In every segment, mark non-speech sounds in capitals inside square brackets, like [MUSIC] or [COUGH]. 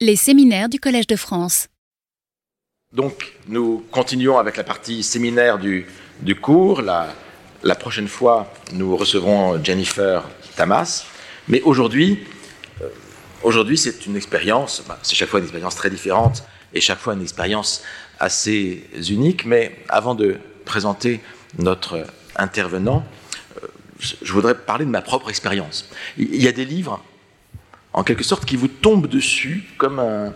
Les séminaires du Collège de France. Donc, nous continuons avec la partie séminaire du, cours. La, la, prochaine fois, nous recevrons Jennifer Tamas. Mais aujourd'hui, euh, aujourd'hui c'est une expérience, bah, c'est chaque fois une expérience très différente et chaque fois une expérience assez unique. Mais avant de présenter notre intervenant, euh, je voudrais parler de ma propre expérience. Il y a des livres, en quelque sorte, qui vous tombent dessus comme un,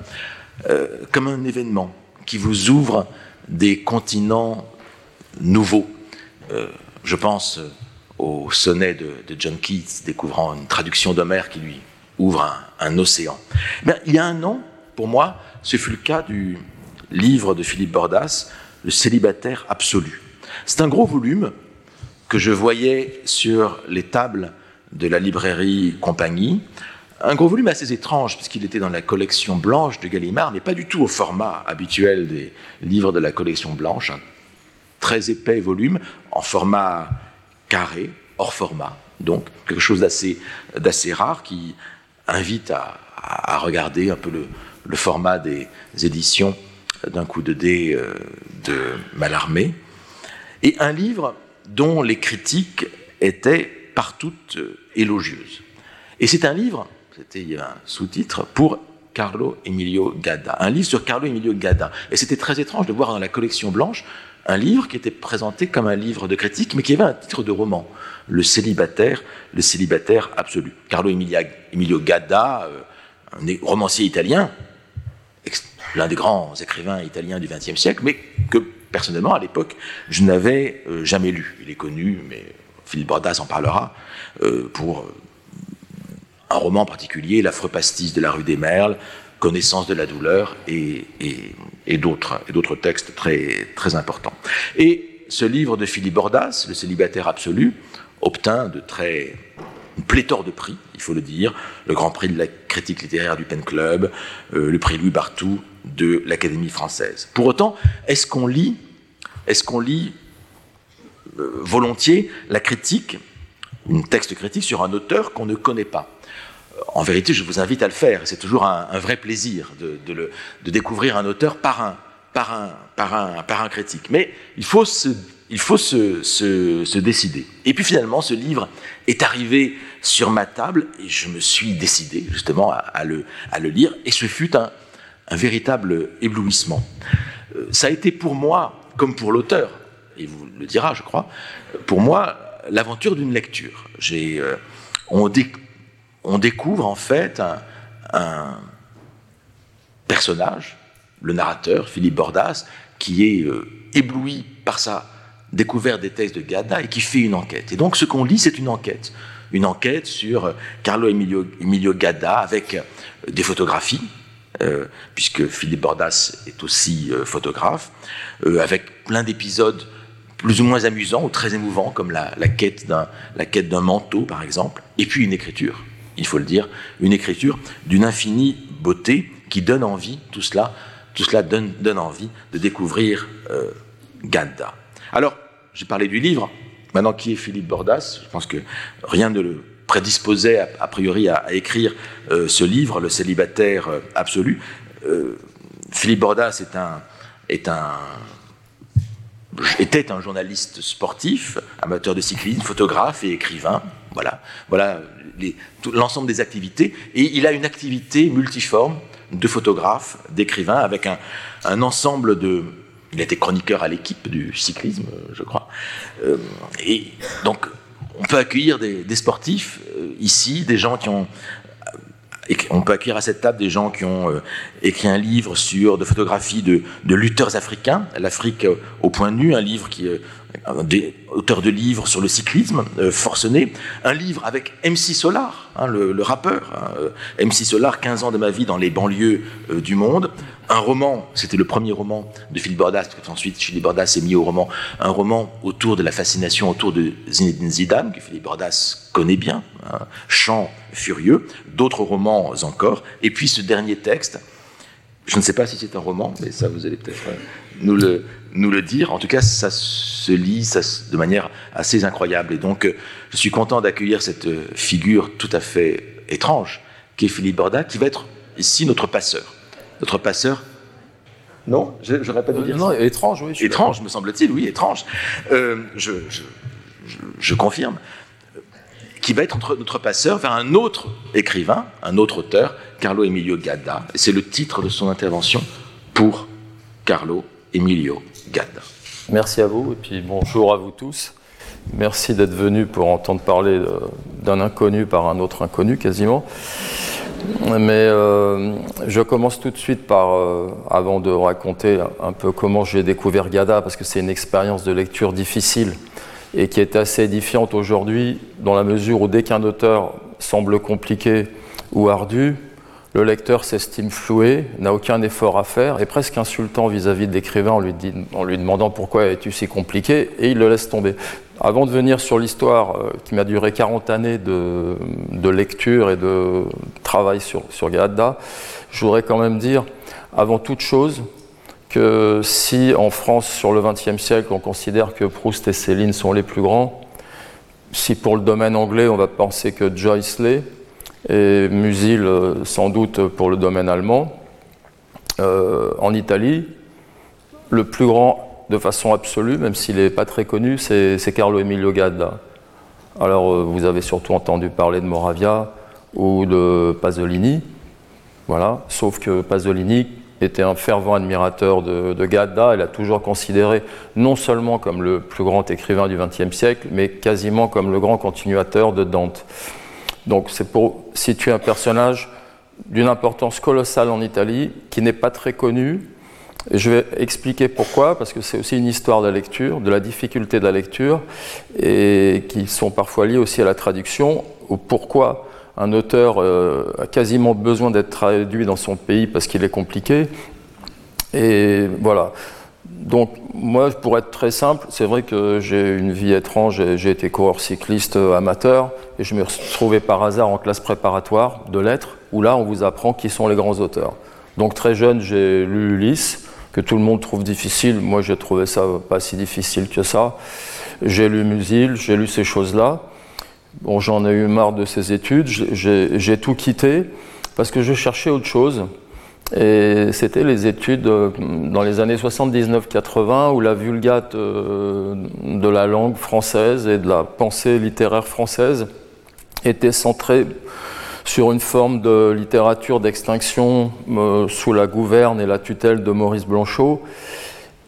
euh, comme un événement, qui vous ouvre des continents nouveaux. Euh, je pense au sonnet de, John Keats, découvrant une traduction d'Homère qui lui ouvre un, océan. Il y a un an, pour moi, ce fut le cas du livre de Philippe Bordas, Le célibataire absolu. C'est un gros volume que je voyais sur les tables de la librairie Compagnie. Un gros volume assez étrange, puisqu'il était dans la collection blanche de Gallimard, mais pas du tout au format habituel des livres de la collection blanche. Un très épais volume, en format carré, hors format. Donc, quelque chose d'assez rare qui invite à, regarder un peu le, le format des éditions d'un coup de dé euh, de Mallarmé. Et un livre dont les critiques étaient partout euh, élogieuses. Et c'est un livre, c'était un sous-titre, pour Carlo Emilio Gadda, un livre sur Carlo Emilio Gadda. Et c'était très étrange de voir dans la collection blanche un livre qui était présenté comme un livre de critique, mais qui avait un titre de roman, Le célibataire, le célibataire absolu. Carlo Emilio Gadda, euh, un romancier italien, l'un des grands écrivains italiens du XXe siècle, mais que personnellement, à l'époque, je n'avais euh, jamais lu. Il est connu, mais Philippe Bordas en parlera, euh, pour un roman particulier, L'affreux pastis de la rue des Merles, Connaissance de la douleur et, et, et d'autres textes très, très importants. Et ce livre de Philippe Bordas, Le célibataire absolu, obtint de très une pléthore de prix, il faut le dire, le Grand Prix de la critique littéraire du Pen Club, euh, le prix Louis Bartou de l'Académie française. Pour autant, est-ce qu'on lit, est-ce lit euh, volontiers la critique, une texte critique sur un auteur qu'on ne connaît pas? En vérité, je vous invite à le faire. C'est toujours un, vrai plaisir de, découvrir un auteur par un, par un, par un, critique. Mais il faut se il faut se, décider. Et puis finalement, ce livre est arrivé sur ma table et je me suis décidé justement à, le, à le, lire et ce fut un, véritable éblouissement. Euh, ça a été pour moi, comme pour l'auteur, et vous le dira, je crois, pour moi, l'aventure d'une lecture. Euh, on, dé, on, découvre en fait un, personnage, le narrateur, Philippe Bordas, qui est euh, ébloui par sa découverte des textes de Gadda et qui fait une enquête. Et donc ce qu'on lit, c'est une enquête. Une enquête sur Carlo Emilio, Gadda avec des photographies, euh, puisque Philippe Bordas est aussi euh, photographe, euh, avec plein d'épisodes plus ou moins amusants ou très émouvants, comme la quête d'un manteau, par exemple, et puis une écriture, il faut le dire, une écriture d'une infinie beauté qui donne envie, tout cela, donne, envie de découvrir euh, Gadda. Alors, j'ai parlé du livre, maintenant qui est Philippe Bordas, je pense que rien ne le prédisposait a, priori à, écrire euh, ce livre, Le célibataire euh, absolu. Philippe Bordas était un journaliste sportif, amateur de cyclisme, photographe et écrivain. Voilà, voilà l'ensemble des activités. Et il a une activité multiforme de photographe, d'écrivain, avec un, ensemble de, il était chroniqueur à l'équipe du cyclisme, je crois. Euh, et donc, on peut accueillir des, sportifs euh, ici, des gens qui ont on peut accueillir à cette table des gens qui ont euh, écrit un livre sur de photographies de, lutteurs africains, l'Afrique euh, au point nu, un livre qui euh, des auteurs de livres sur le cyclisme euh, forcené, un livre avec MC Solar, hein, le, rappeur, hein, MC Solar, 15 ans de ma vie dans les banlieues euh, du monde, un roman, c'était le premier roman de Philippe Bordas, parce qu'ensuite Philippe Bordas s'est mis au roman, un roman autour de la fascination autour de Zinedine Zidane, que Philippe Bordas connaît bien, hein, Chant furieux, d'autres romans encore, et puis ce dernier texte, je ne sais pas si c'est un roman, mais ça vous allez peut-être nous le, nous le dire. En tout cas, ça se lit ça, de manière assez incroyable. Et donc, je suis content d'accueillir cette figure tout à fait étrange, qui est Philippe Borda, qui va être ici notre passeur. Notre passeur. Non, je n'aurais pas dû dire non, étrange, oui. Étrange, me semble-t-il, oui, étrange. Euh, je, je, je, confirme. Qui va être notre passeur vers un autre écrivain, un autre auteur, Carlo Emilio Gadda. C'est le titre de son intervention pour Carlo Emilio Gadda. Merci à vous et puis bonjour à vous tous. Merci d'être venu pour entendre parler d'un inconnu par un autre inconnu quasiment. Mais euh, je commence tout de suite par, euh, avant de raconter un peu comment j'ai découvert Gada, parce que c'est une expérience de lecture difficile et qui est assez édifiante aujourd'hui, dans la mesure où dès qu'un auteur semble compliqué ou ardu, le lecteur s'estime floué, n'a aucun effort à faire, est presque insultant vis-à-vis de l'écrivain en, lui demandant pourquoi es-tu si compliqué, et il le laisse tomber. Avant de venir sur l'histoire euh, qui m'a duré 40 années de, lecture et de travail sur, sur je voudrais quand même dire, avant toute chose, que si en France, sur le XXe siècle, on considère que Proust et Céline sont les plus grands, si pour le domaine anglais, on va penser que Joyce l'est, et Musil euh, sans doute pour le domaine allemand. Euh, en Italie, le plus grand de façon absolue, même s'il n'est pas très connu, c'est Carlo Emilio Gadda. Alors euh, vous avez surtout entendu parler de Moravia ou de Pasolini, voilà, sauf que Pasolini était un fervent admirateur de, de Gadda, il a toujours considéré non seulement comme le plus grand écrivain du XXe siècle, mais quasiment comme le grand continuateur de Dante. Donc c'est pour situer un personnage d'une importance colossale en Italie, qui n'est pas très connu. Et je vais expliquer pourquoi, parce que c'est aussi une histoire de la lecture, de la difficulté de la lecture, et qui sont parfois liées aussi à la traduction, ou pourquoi un auteur euh, a quasiment besoin d'être traduit dans son pays parce qu'il est compliqué. Et voilà. Donc moi, pour être très simple, c'est vrai que j'ai une vie étrange, j'ai été coureur cycliste amateur, et je me trouvé par hasard en classe préparatoire de lettres, où là, on vous apprend qui sont les grands auteurs. Donc très jeune, j'ai lu Ulysse, que tout le monde trouve difficile, moi j'ai trouvé ça pas si difficile que ça. J'ai lu Musil, j'ai lu ces choses-là. Bon, j'en ai eu marre de ces études, j'ai tout quitté, parce que je cherchais autre chose. Et c'était les études euh, dans les années 79-80 où la vulgate euh, de la langue française et de la pensée littéraire française était centrée sur une forme de littérature d'extinction euh, sous la gouverne et la tutelle de Maurice Blanchot.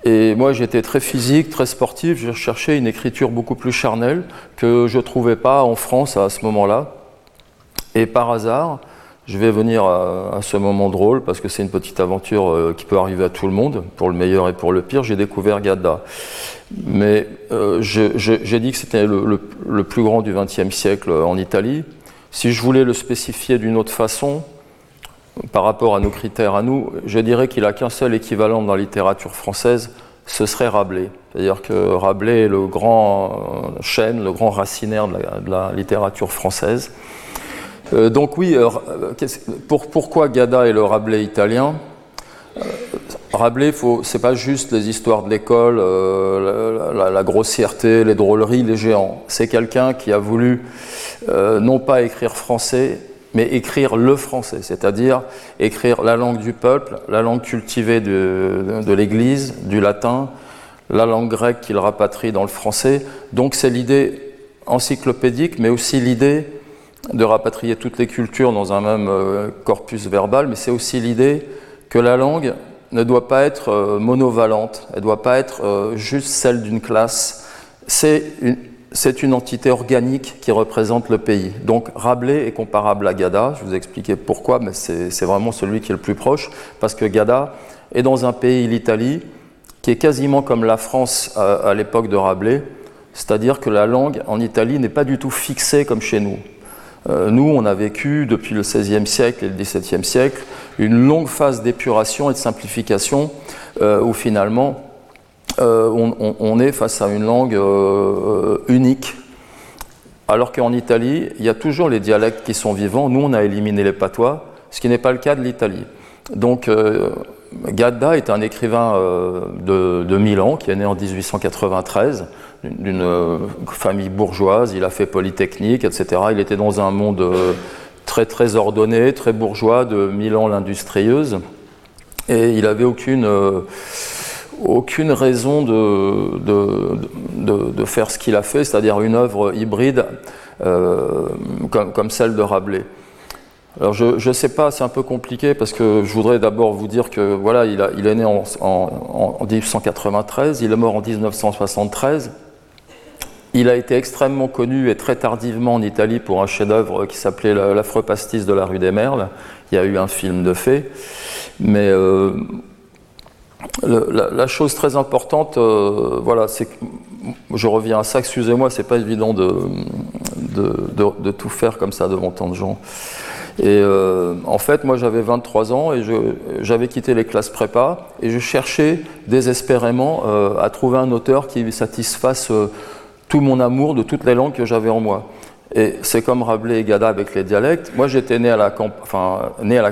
Et moi, j'étais très physique, très sportif. Je cherchais une écriture beaucoup plus charnelle que je ne trouvais pas en France à ce moment-là. Et par hasard, je vais venir à, ce moment drôle parce que c'est une petite aventure euh, qui peut arriver à tout le monde, pour le meilleur et pour le pire. J'ai découvert Gadda. Mais euh, j'ai dit que c'était le, plus grand du XXe siècle en Italie. Si je voulais le spécifier d'une autre façon, par rapport à nos critères à nous, je dirais qu'il n'a qu'un seul équivalent dans la littérature française, ce serait Rabelais. C'est-à-dire que Rabelais est le grand euh, chêne, le grand racinaire de la littérature française. Euh, donc oui, euh, pourquoi Gada est le Rabelais italien? Euh, Rabelais, c'est pas juste les histoires de l'école, la, grossièreté, les drôleries, les géants. C'est quelqu'un qui a voulu non pas écrire français, mais écrire le français, c'est-à-dire écrire la langue du peuple, la langue cultivée de, l'Église, du latin, la langue grecque qu'il rapatrie dans le français. Donc c'est l'idée encyclopédique, mais aussi l'idée de rapatrier toutes les cultures dans un même euh, corpus verbal, mais c'est aussi l'idée que la langue ne doit pas être euh, monovalente, elle ne doit pas être euh, juste celle d'une classe. C'est une, c'est une entité organique qui représente le pays. Donc Rabelais est comparable à Gada, je vous expliquer pourquoi, mais c'est vraiment celui qui est le plus proche, parce que Gada est dans un pays, l'Italie, qui est quasiment comme la France à, à l'époque de Rabelais, c'est-à-dire que la langue en Italie n'est pas du tout fixée comme chez nous. Euh, nous, on a vécu depuis le XVIe siècle et le XVIIe siècle une longue phase d'épuration et de simplification euh, où finalement euh, on, est face à une langue unique. Alors qu'en Italie, il y a toujours les dialectes qui sont vivants. Nous, on a éliminé les patois, ce qui n'est pas le cas de l'Italie. Donc, Gadda est un écrivain de, Milan qui est né en 1893 d'une euh, famille bourgeoise, il a fait Polytechnique, etc. Il était dans un monde euh, très très ordonné, très bourgeois de Milan l'industrieuse. Et il n'avait aucune, aucune raison de, de, de, faire ce qu'il a fait, c'est-à-dire une œuvre hybride comme, comme, celle de Rabelais. Alors je ne sais pas, c'est un peu compliqué parce que je voudrais d'abord vous dire que voilà, il, a, il est né en, en, en, 1893, il est mort en 1973. Il a été extrêmement connu et très tardivement en Italie pour un chef-d'œuvre qui s'appelait L'affreux pastis de la rue des Merles. Il y a eu un film de fait. Mais euh, la, chose très importante, euh, voilà, c'est que je reviens à ça, excusez-moi, c'est pas évident de, tout faire comme ça devant tant de gens. Et euh, en fait, moi j'avais 23 ans et j'avais quitté les classes prépa et je cherchais désespérément euh, à trouver un auteur qui satisfasse tout mon amour de toutes les langues que j'avais en moi. Et c'est comme Rabelais et Gada avec les dialectes. Moi, j'étais né, à la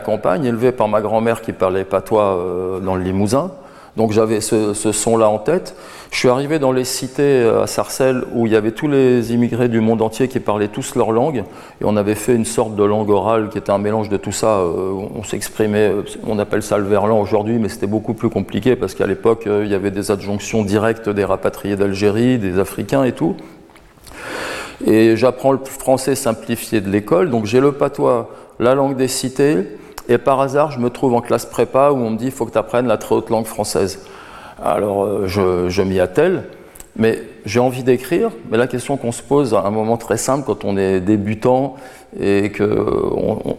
campagne, élevé par ma grand-mère qui parlait patois dans le Limousin. Donc j'avais ce, son-là en tête. Je suis arrivé dans les cités euh, à Sarcelles où il y avait tous les immigrés du monde entier qui parlaient tous leur langue. Et on avait fait une sorte de langue orale qui était un mélange de tout ça. Euh, on s'exprimait, on appelle ça le verlan aujourd'hui, mais c'était beaucoup plus compliqué parce qu'à l'époque, il y avait des adjonctions directes des rapatriés d'Algérie, des Africains et tout. Et j'apprends le français simplifié de l'école, donc j'ai le patois, la langue des cités, et par hasard, je me trouve en classe prépa où on me dit il faut que tu apprennes la très haute langue française. Alors euh, je, m'y attelle, mais j'ai envie d'écrire. Mais la question qu'on se pose à un moment très simple quand on est débutant et que on,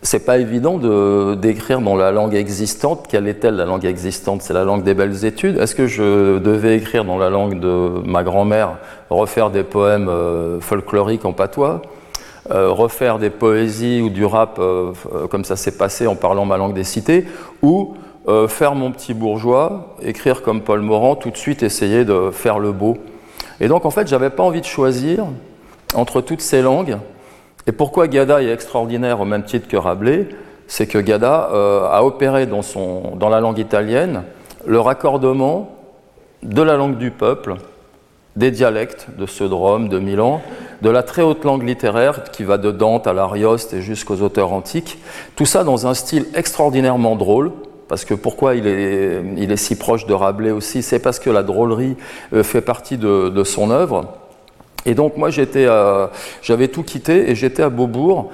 c'est pas évident de d'écrire dans la langue existante. Quelle est-elle la langue existante? C'est la langue des belles études. Est-ce que je devais écrire dans la langue de ma grand-mère, refaire des poèmes euh, folkloriques en patois? euh, refaire des poésies ou du rap euh, comme ça s'est passé en parlant ma langue des cités, ou euh, faire mon petit bourgeois, écrire comme Paul Morand, tout de suite essayer de faire le beau. Et donc en fait, j'avais pas envie de choisir entre toutes ces langues. Et pourquoi Gada est extraordinaire au même titre que Rabelais C'est que Gada euh, a opéré dans, son, dans la langue italienne le raccordement de la langue du peuple, des dialectes de ceux de Rome, de Milan, de la très haute langue littéraire qui va de Dante à l'Arioste et jusqu'aux auteurs antiques. Tout ça dans un style extraordinairement drôle. Parce que pourquoi il est, il est si proche de Rabelais aussi C'est parce que la drôlerie euh, fait partie de, son œuvre. Et donc moi j'avais tout quitté et j'étais à Beaubourg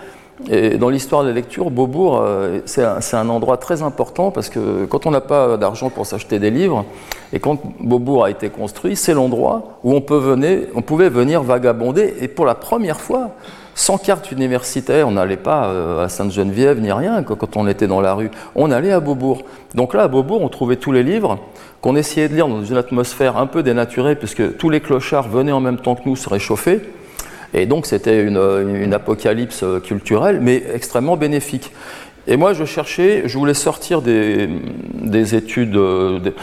et dans l'histoire de la lecture, Beaubourg, euh, c'est un, endroit très important parce que quand on n'a pas d'argent pour s'acheter des livres, et quand Beaubourg a été construit, c'est l'endroit où on, on pouvait venir vagabonder, et pour la première fois, sans carte universitaire, on n'allait pas euh, à Sainte-Geneviève ni rien quand on était dans la rue, on allait à Beaubourg. Donc là, à Beaubourg, on trouvait tous les livres qu'on essayait de lire dans une atmosphère un peu dénaturée, puisque tous les clochards venaient en même temps que nous se réchauffer. Et donc c'était une, apocalypse culturelle, mais extrêmement bénéfique. Et moi, je cherchais, je voulais sortir des, des études, des,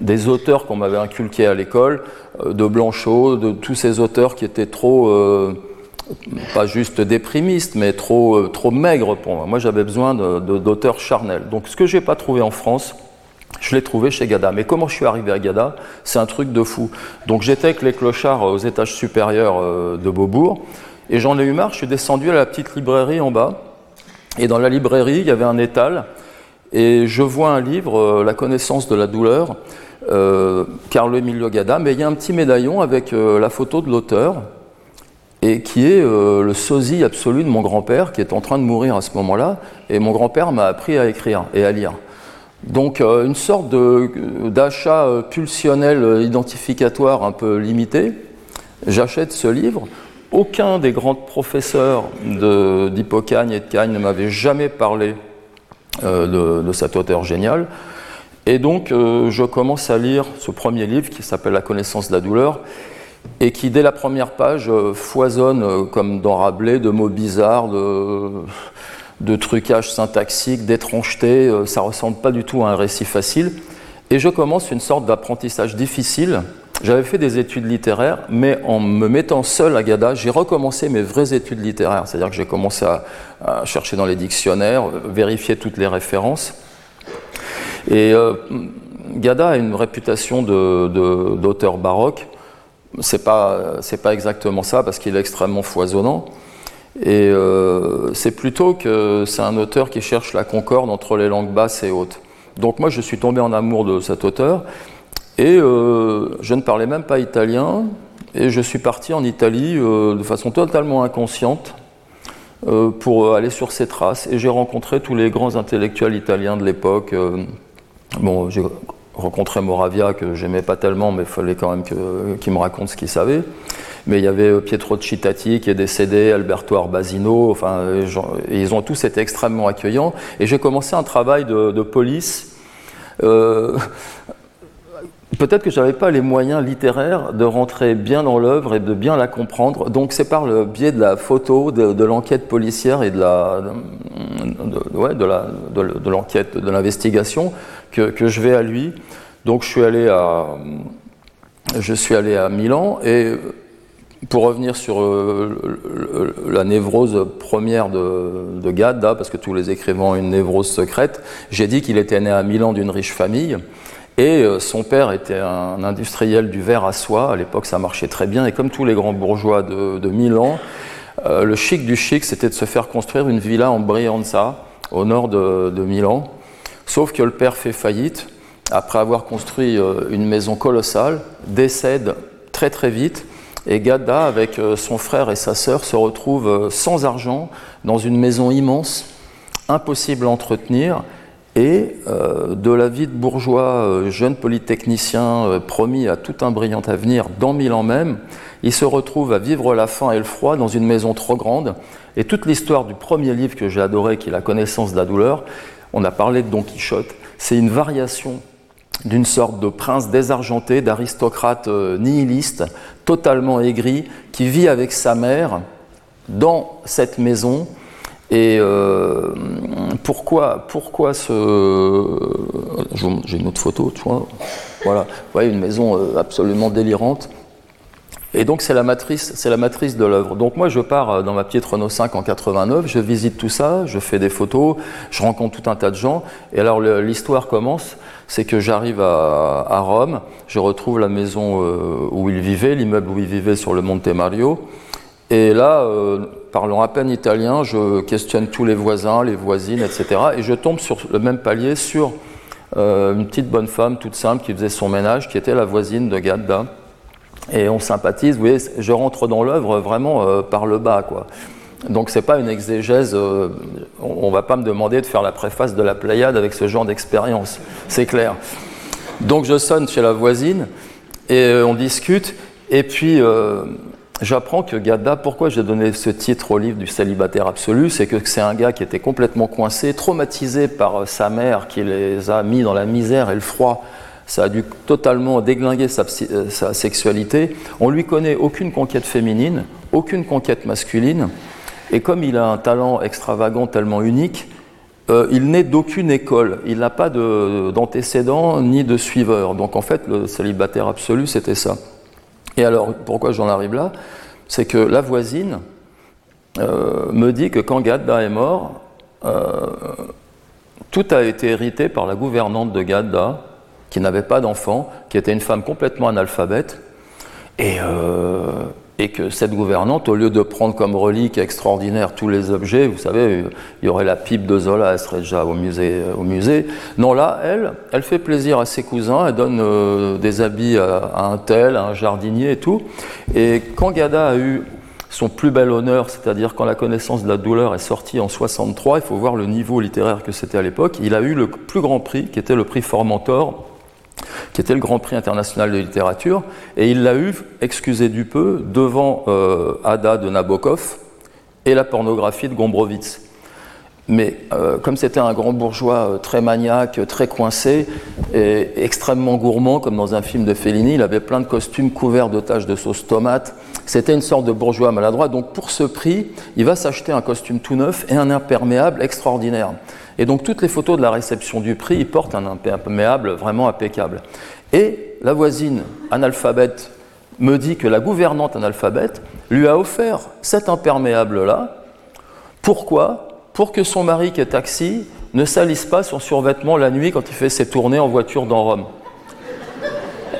des auteurs qu'on m'avait inculqués à l'école, euh, de Blanchot, de tous ces auteurs qui étaient trop, euh, pas juste déprimistes, mais trop, euh, trop maigres pour moi. Moi, j'avais besoin d'auteurs charnels. Donc, ce que je n'ai pas trouvé en France, je l'ai trouvé chez Gada. Mais comment je suis arrivé à Gada? C'est un truc de fou. Donc j'étais avec les clochards aux étages supérieurs euh, de Beaubourg, et j'en ai eu marre, je suis descendu à la petite librairie en bas, et dans la librairie, il y avait un étal, et je vois un livre, euh, La connaissance de la douleur, euh, Carlo Emilio Gada, mais il y a un petit médaillon avec euh, la photo de l'auteur, et qui est euh, le sosie absolu de mon grand-père, qui est en train de mourir à ce moment-là, et mon grand-père m'a appris à écrire et à lire. Donc euh, une sorte d'achat euh, pulsionnel euh, identificatoire un peu limité. J'achète ce livre. Aucun des grands professeurs d'Hippocagne et de Cagne ne m'avait jamais parlé de, cet auteur génial. Et donc je commence à lire ce premier livre qui s'appelle La connaissance de la douleur et qui dès la première page foisonne comme dans Rabelais de mots bizarres, de de trucage syntaxique, d'étrangeté, euh, ça ressemble pas du tout à un récit facile. Et je commence une sorte d'apprentissage difficile. J'avais fait des études littéraires, mais en me mettant seul à Gada, j'ai recommencé mes vraies études littéraires. C'est-à-dire que j'ai commencé à, chercher dans les dictionnaires, vérifier toutes les références. Et euh, Gada a une réputation d'auteur baroque. C'est pas, pas exactement ça parce qu'il est extrêmement foisonnant. Et euh, c'est plutôt que c'est un auteur qui cherche la concorde entre les langues basses et hautes. Donc moi, je suis tombé en amour de cet auteur. Et euh, je ne parlais même pas italien. Et je suis parti en Italie euh, de façon totalement inconsciente pour aller sur ses traces. Et j'ai rencontré tous les grands intellectuels italiens de l'époque. bon, j'ai rencontré Moravia, que j'aimais pas tellement, mais il fallait quand même qu'il me raconte ce qu'il savait mais il y avait euh, Pietro Cittati qui est décédé, Alberto Arbasino, enfin, euh, ils ont tous été extrêmement accueillants. Et j'ai commencé un travail de, police. Euh, peut-être que je n'avais pas les moyens littéraires de rentrer bien dans l'œuvre et de bien la comprendre. Donc c'est par le biais de la photo, de, l'enquête policière et de la, de, de l'investigation que, que, je vais à lui. Donc je suis allé à, je suis allé à Milan et pour revenir sur euh, la névrose première de, de Gadda, parce que tous les écrivains ont une névrose secrète, j'ai dit qu'il était né à Milan d'une riche famille. Et euh, son père était un industriel du verre à soie. À l'époque, ça marchait très bien. Et comme tous les grands bourgeois de, Milan, euh, le chic du chic, c'était de se faire construire une villa en Brianza, au nord de, de, Milan. Sauf que le père fait faillite. Après avoir construit une maison colossale, décède très très vite et Gadda, avec euh, son frère et sa sœur, se retrouve euh, sans argent dans une maison immense, impossible à entretenir, et euh, de la vie de bourgeois, jeune polytechnicien, promis à tout un brillant avenir dans Milan même, il se retrouve à vivre la faim et le froid dans une maison trop grande. Et toute l'histoire du premier livre que j'ai adoré, qui est La connaissance de la douleur, on a parlé de Don Quichotte, c'est une variation d'une sorte de prince désargenté, d'aristocrate euh, nihiliste, totalement aigri, qui vit avec sa mère dans cette maison. Et euh, pourquoi, pourquoi ce. J'ai une autre photo, tu vois. Voilà, voyez, une maison euh, absolument délirante. Et donc c'est la matrice, c'est la matrice de l'œuvre. Donc moi je pars dans ma petite Renault 5 en 89, je visite tout ça, je fais des photos, je rencontre tout un tas de gens. Et alors l'histoire commence c'est que j'arrive à, Rome, je retrouve la maison euh, où il vivait, l'immeuble où il vivait sur le Monte Mario. Et là, euh, parlant à peine italien, je questionne tous les voisins, les voisines, etc. Et je tombe sur le même palier sur euh, une petite bonne femme toute simple qui faisait son ménage, qui était la voisine de Gadda. Et on sympathise, vous voyez, je rentre dans l'œuvre vraiment par le bas, quoi. Donc c'est pas une exégèse, euh, on, va pas me demander de faire la préface de la Pléiade avec ce genre d'expérience, c'est clair. Donc je sonne chez la voisine et euh, on discute et puis euh, j'apprends que Gadda, pourquoi j'ai donné ce titre au livre du célibataire absolu, c'est que c'est un gars qui était complètement coincé, traumatisé par sa mère qui les a mis dans la misère et le froid. Ça a dû totalement déglinguer sa, sa sexualité. On lui connaît aucune conquête féminine, aucune conquête masculine. Et comme il a un talent extravagant tellement unique, euh, il n'est d'aucune école, il n'a pas d'antécédents ni de suiveurs. Donc en fait, le célibataire absolu, c'était ça. Et alors, pourquoi j'en arrive là? C'est que la voisine euh, me dit que quand Gadda est mort, euh, tout a été hérité par la gouvernante de Gadda, qui n'avait pas d'enfant, qui était une femme complètement analphabète. Et et que cette gouvernante, au lieu de prendre comme relique extraordinaire tous les objets, vous savez, il y aurait la pipe de Zola, elle serait déjà au musée. Non, là, elle, elle fait plaisir à ses cousins, elle donne euh, des habits à, un tel, à un jardinier et tout. Et quand Gada a eu son plus bel honneur, c'est-à-dire quand la connaissance de la douleur est sortie en 63, il faut voir le niveau littéraire que c'était à l'époque, il a eu le plus grand prix, qui était le prix Formentor, qui était le Grand Prix international de littérature, et il l'a eu, excusez du peu, devant euh, Ada de Nabokov et la pornographie de Gombrowicz. Mais euh, comme c'était un grand bourgeois euh, très maniaque, très coincé et extrêmement gourmand, comme dans un film de Fellini, il avait plein de costumes couverts de taches de sauce tomate. C'était une sorte de bourgeois maladroit. Donc pour ce prix, il va s'acheter un costume tout neuf et un imperméable extraordinaire. Et donc toutes les photos de la réception du prix, il porte un imperméable vraiment impeccable. Et la voisine analphabète me dit que la gouvernante analphabète lui a offert cet imperméable-là. Pourquoi? Pour que son mari qui est taxi ne salisse pas son survêtement la nuit quand il fait ses tournées en voiture dans Rome.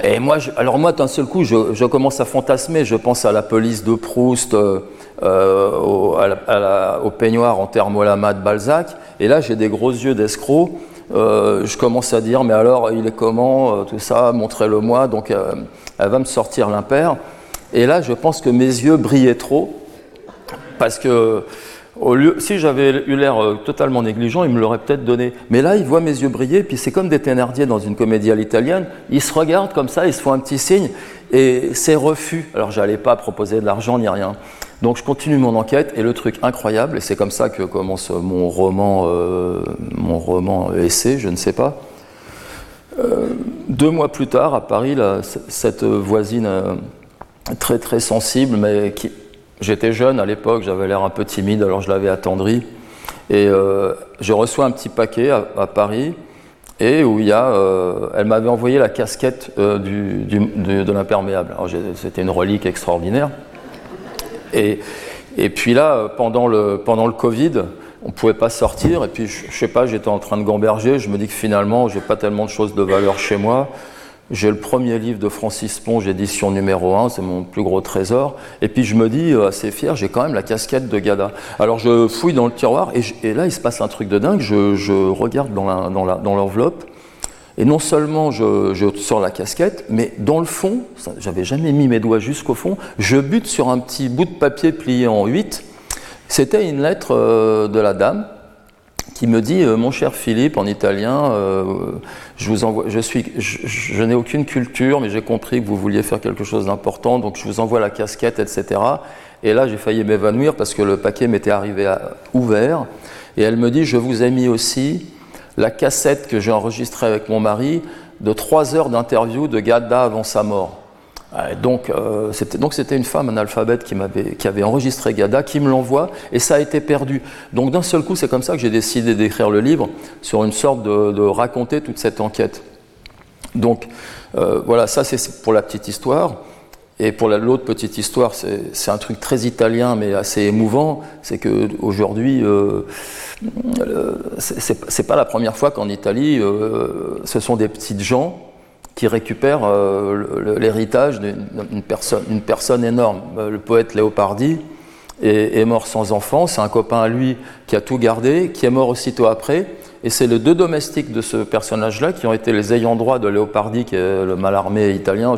Et moi, alors moi, d'un seul coup, je, commence à fantasmer. Je pense à la police de Proust, euh, au, au, peignoir en thermolama de Balzac. Et là, j'ai des gros yeux d'escroc. Euh, je commence à dire, mais alors, il est comment, euh, tout ça, montrez-le-moi. Donc, elle va me sortir l'impair. Et là, je pense que mes yeux brillaient trop. Parce que si j'avais eu l'air euh, totalement négligent, il me l'aurait peut-être donné. Mais là, il voit mes yeux briller, puis c'est comme des Thénardier dans une comédie à l'italienne. Ils se regardent comme ça, ils se font un petit signe, et c'est refus. Alors, j'allais pas proposer de l'argent ni rien. Donc, je continue mon enquête, et le truc incroyable, et c'est comme ça que commence mon roman, euh, mon roman essai, je ne sais pas. Euh, deux mois plus tard, à Paris, cette voisine très très sensible, mais qui, J'étais jeune à l'époque, j'avais l'air un peu timide, alors je l'avais attendri. Et euh, je reçois un petit paquet à, Paris, et où il y a, euh, elle m'avait envoyé la casquette euh, du, de l'imperméable. C'était une relique extraordinaire. Et, puis là, pendant le, pendant le Covid, on ne pouvait pas sortir, et puis je, ne sais pas, j'étais en train de gamberger, je me dis que finalement, j'ai pas tellement de choses de valeur chez moi. J'ai le premier livre de Francis Ponge, édition numéro 1, c'est mon plus gros trésor. Et puis je me dis, euh, assez fier, j'ai quand même la casquette de Gada. Alors je fouille dans le tiroir et, là il se passe un truc de dingue. Je, regarde dans l'enveloppe et non seulement je, sors la casquette, mais dans le fond, j'avais jamais mis mes doigts jusqu'au fond, je bute sur un petit bout de papier plié en 8. C'était une lettre euh, de la dame qui me dit euh, Mon cher Philippe, en italien, euh, je suis, je, n'ai aucune culture, mais j'ai compris que vous vouliez faire quelque chose d'important, donc je vous envoie la casquette, etc. Et là, j'ai failli m'évanouir parce que le paquet m'était arrivé ouvert. Et elle me dit Je vous ai mis aussi la cassette que j'ai enregistrée avec mon mari de trois heures d'interview de Gadda avant sa mort. Donc euh, c'était une femme analphabète qui, qui avait enregistré Gada, qui me l'envoie, et ça a été perdu. Donc d'un seul coup, c'est comme ça que j'ai décidé d'écrire le livre, sur une sorte de, raconter toute cette enquête. Donc euh, voilà, ça c'est pour la petite histoire. Et pour l'autre petite histoire, c'est un truc très italien mais assez émouvant, c'est qu'aujourd'hui, euh, euh c'est pas la première fois qu'en Italie, euh, ce sont des petites gens qui récupère euh, l'héritage d'une personne, personne énorme. Le poète Léopardi est, mort sans enfant, c'est un copain à lui qui a tout gardé, qui est mort aussitôt après, et c'est les deux domestiques de ce personnage-là qui ont été les ayants droit de Léopardi, qui est le malarmé italien,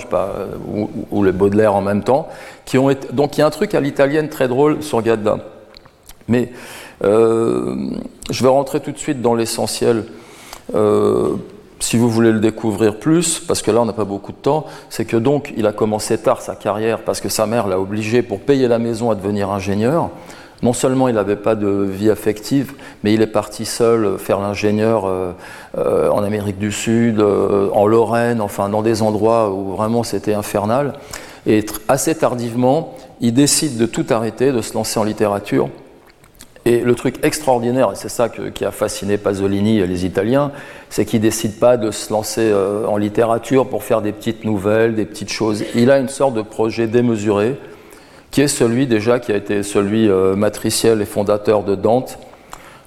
ou, ou le Baudelaire en même temps, qui ont été... donc il y a un truc à l'italienne très drôle sur Gadda. Mais euh, je vais rentrer tout de suite dans l'essentiel. Euh, si vous voulez le découvrir plus, parce que là on n'a pas beaucoup de temps, c'est que donc il a commencé tard sa carrière parce que sa mère l'a obligé pour payer la maison à devenir ingénieur. Non seulement il n'avait pas de vie affective, mais il est parti seul faire l'ingénieur euh, euh, en Amérique du Sud, euh, en Lorraine, enfin dans des endroits où vraiment c'était infernal. Et assez tardivement, il décide de tout arrêter, de se lancer en littérature. Et le truc extraordinaire, et c'est ça qui a fasciné Pasolini et les Italiens, c'est qu'il décide pas de se lancer en littérature pour faire des petites nouvelles, des petites choses. Il a une sorte de projet démesuré, qui est celui déjà qui a été celui euh, matriciel et fondateur de Dante.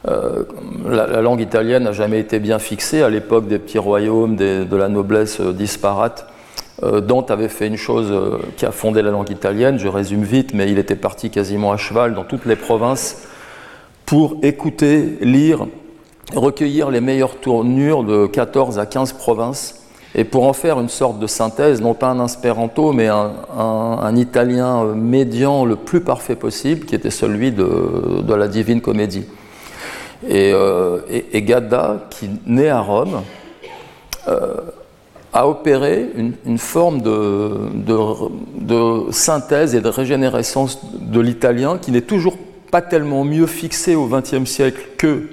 Euh, la, langue italienne n'a jamais été bien fixée à l'époque des petits royaumes, de la noblesse disparate. Dante avait fait une chose qui a fondé la langue italienne, je résume vite, mais il était parti quasiment à cheval dans toutes les provinces pour écouter, lire, recueillir les meilleures tournures de 14 à 15 provinces et pour en faire une sorte de synthèse, non pas un espéranto, mais un, italien médian le plus parfait possible, qui était celui de, la Divine Comédie. Et, euh, Gadda, qui naît à Rome, euh, a opéré une, forme de, synthèse et de régénérescence de l'italien qui n'est toujours pas tellement mieux fixé au XXe siècle que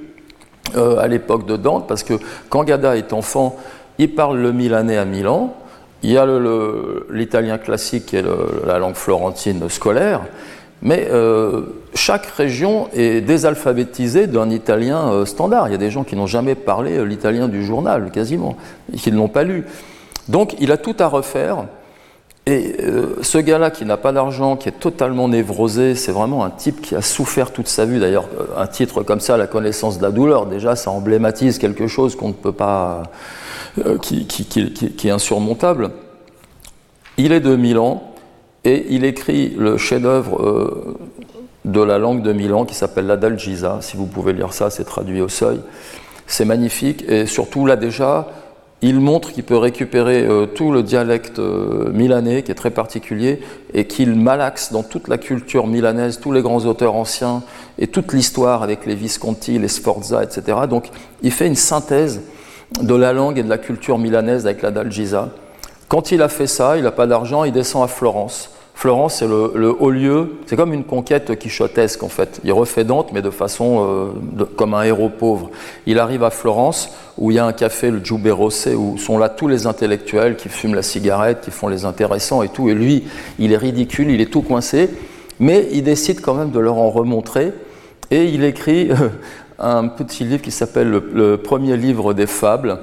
euh, à l'époque de Dante, parce que quand Gada est enfant, il parle le milanais à Milan. Il y a l'italien classique est la langue florentine scolaire, mais euh, chaque région est désalphabétisée d'un italien euh, standard. Il y a des gens qui n'ont jamais parlé l'italien du journal, quasiment, et qui ne l'ont pas lu. Donc il a tout à refaire et euh, ce gars-là qui n'a pas d'argent, qui est totalement névrosé, c'est vraiment un type qui a souffert toute sa vie. D'ailleurs, euh, un titre comme ça, La connaissance de la douleur, déjà, ça emblématise quelque chose qu'on ne peut pas, euh, qui, est insurmontable. Il est de Milan et il écrit le chef-d'œuvre de la langue de Milan qui s'appelle l'Adalgisa. Si vous pouvez lire ça, c'est traduit au seuil. C'est magnifique et surtout là déjà, il montre qu'il peut récupérer euh, tout le dialecte euh, milanais qui est très particulier et qu'il malaxe dans toute la culture milanaise, tous les grands auteurs anciens et toute l'histoire avec les Visconti, les Sforza, etc. Donc il fait une synthèse de la langue et de la culture milanaise avec la Dalgisa. Quand il a fait ça, il n'a pas d'argent, il descend à Florence. Florence, c'est le, haut lieu, c'est comme une conquête quichotesque en fait. Il refait Dante, mais de façon euh, comme un héros pauvre. Il arrive à Florence, où il y a un café, le Giuberose, où sont là tous les intellectuels qui fument la cigarette, qui font les intéressants et tout. Et lui, il est ridicule, il est tout coincé, mais il décide quand même de leur en remontrer. Et il écrit euh, un petit livre qui s'appelle le premier livre des fables.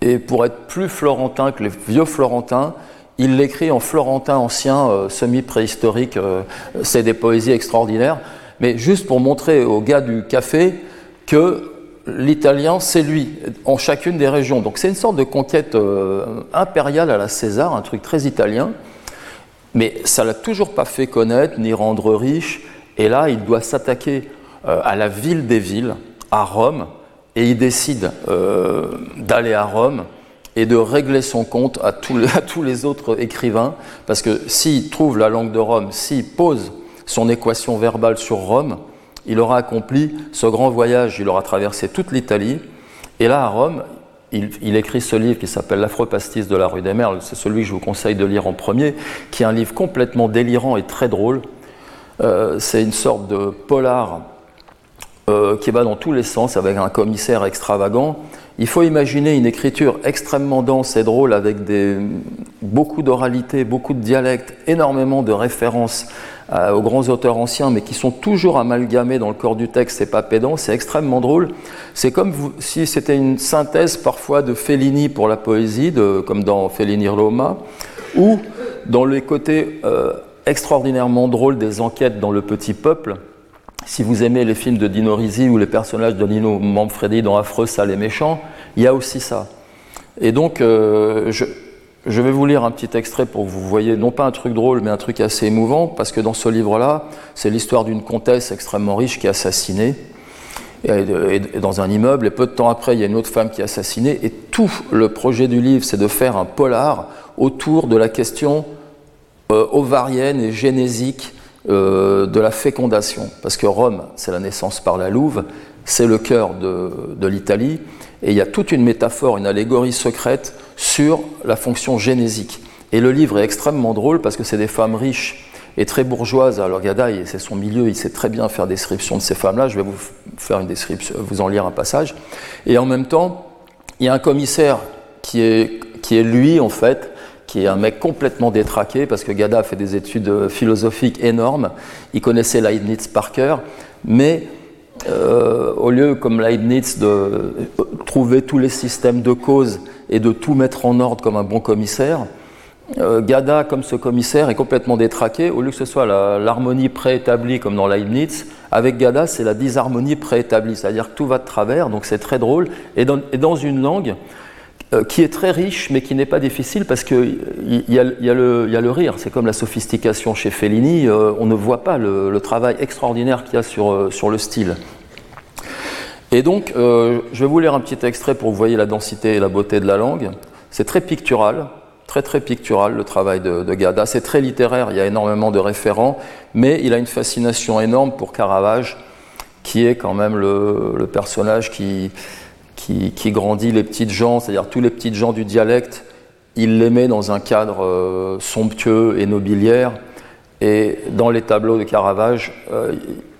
Et pour être plus florentin que les vieux florentins, il l'écrit en florentin ancien, euh, semi-préhistorique, euh, c'est des poésies extraordinaires, mais juste pour montrer aux gars du café que l'italien, c'est lui, en chacune des régions. Donc c'est une sorte de conquête euh, impériale à la César, un truc très italien, mais ça l'a toujours pas fait connaître ni rendre riche, et là il doit s'attaquer à la ville des villes, à Rome, et il décide d'aller à Rome et de régler son compte [LAUGHS] à tous, les, autres écrivains, parce que s'il trouve la langue de Rome, s'il pose son équation verbale sur Rome, il aura accompli ce grand voyage, il aura traversé toute l'Italie, et là à Rome, il, écrit ce livre qui s'appelle L'Afropastis de la rue des Merles, c'est celui que je vous conseille de lire en premier, qui est un livre complètement délirant et très drôle. Euh, c'est une sorte de polar euh, qui va dans tous les sens avec un commissaire extravagant il faut imaginer une écriture extrêmement dense et drôle avec beaucoup d'oralité, beaucoup de dialectes, énormément de références euh, aux grands auteurs anciens, mais qui sont toujours amalgamés dans le corps du texte, c'est pas pédant, c'est extrêmement drôle. C'est comme si c'était une synthèse parfois de Fellini pour la poésie, comme dans Fellini Roma, ou dans les côtés euh, extraordinairement drôles des enquêtes dans Le Petit Peuple, si vous aimez les films de Dino Risi ou les personnages de Nino Manfredi dans Affreux, Sale et Méchant, il y a aussi ça. Et donc, euh, je, vais vous lire un petit extrait pour que vous voyez, non pas un truc drôle, mais un truc assez émouvant, parce que dans ce livre-là, c'est l'histoire d'une comtesse extrêmement riche qui est assassinée dans un immeuble, et peu de temps après, il y a une autre femme qui est assassinée, et tout le projet du livre, c'est de faire un polar autour de la question euh, ovarienne et génésique euh, de la fécondation, parce que Rome, c'est la naissance par la louve, c'est le cœur de, l'Italie, et il y a toute une métaphore, une allégorie secrète sur la fonction génésique. Et le livre est extrêmement drôle parce que c'est des femmes riches et très bourgeoises. Alors Gada, c'est son milieu, il sait très bien faire description de ces femmes-là. Je vais vous faire une description, vous en lire un passage. Et en même temps, il y a un commissaire qui est, qui est lui, en fait, qui est un mec complètement détraqué, parce que Gada fait des études euh, philosophiques énormes, il connaissait Leibniz par cœur, mais euh, au lieu, comme Leibniz, de euh, trouver tous les systèmes de cause et de tout mettre en ordre comme un bon commissaire, Gada, comme ce commissaire, est complètement détraqué. Au lieu que ce soit l'harmonie préétablie comme dans Leibniz, avec Gada, c'est la disharmonie préétablie, c'est-à-dire que tout va de travers, donc c'est très drôle. et dans une langue qui est très riche, mais qui n'est pas difficile parce qu'il y, y, a le rire. C'est comme la sophistication chez Fellini. Euh, on ne voit pas le, travail extraordinaire qu'il y a sur, euh, le style. Et donc, je vais vous lire un petit extrait pour que vous voyez la densité et la beauté de la langue. C'est très pictural, très très pictural le travail de, de Gada. C'est très littéraire, il y a énormément de référents, mais il a une fascination énorme pour Caravage, qui est quand même le personnage qui, qui, grandit les petites gens, c'est-à-dire tous les petites gens du dialecte, il les met dans un cadre euh, somptueux et nobiliaire. Et dans les tableaux de Caravage, euh,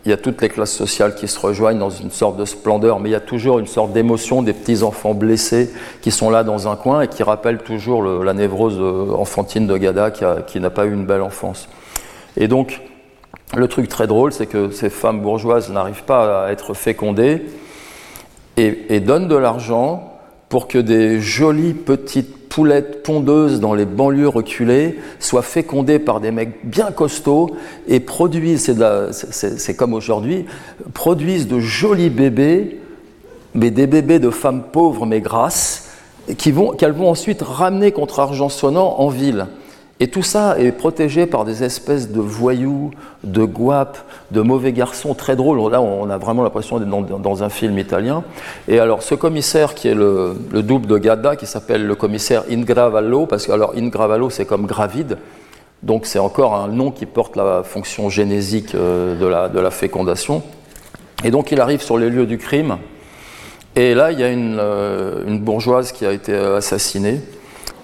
il y a toutes les classes sociales qui se rejoignent dans une sorte de splendeur, mais il y a toujours une sorte d'émotion des petits enfants blessés qui sont là dans un coin et qui rappellent toujours la névrose euh, enfantine de Gada qui n'a pas eu une belle enfance. Et donc, le truc très drôle, c'est que ces femmes bourgeoises n'arrivent pas à être fécondées et, donne de l'argent pour que des jolies petites poulettes pondeuses dans les banlieues reculées soient fécondées par des mecs bien costauds et produisent, c'est comme aujourd'hui, produisent de jolis bébés, mais des bébés de femmes pauvres mais grasses, qu'elles vont, vont ensuite ramener contre argent sonnant en ville. Et tout ça est protégé par des espèces de voyous, de guapes, de mauvais garçons très drôles. Là, on a vraiment l'impression d'être dans, un film italien. Et alors, ce commissaire qui est le, double de Gadda, qui s'appelle le commissaire Ingravallo, parce que alors Ingravallo, c'est comme gravide. Donc, c'est encore un nom qui porte la fonction génésique euh, de la, fécondation. Et donc, il arrive sur les lieux du crime. Et là, il y a une, euh, une bourgeoise qui a été assassinée.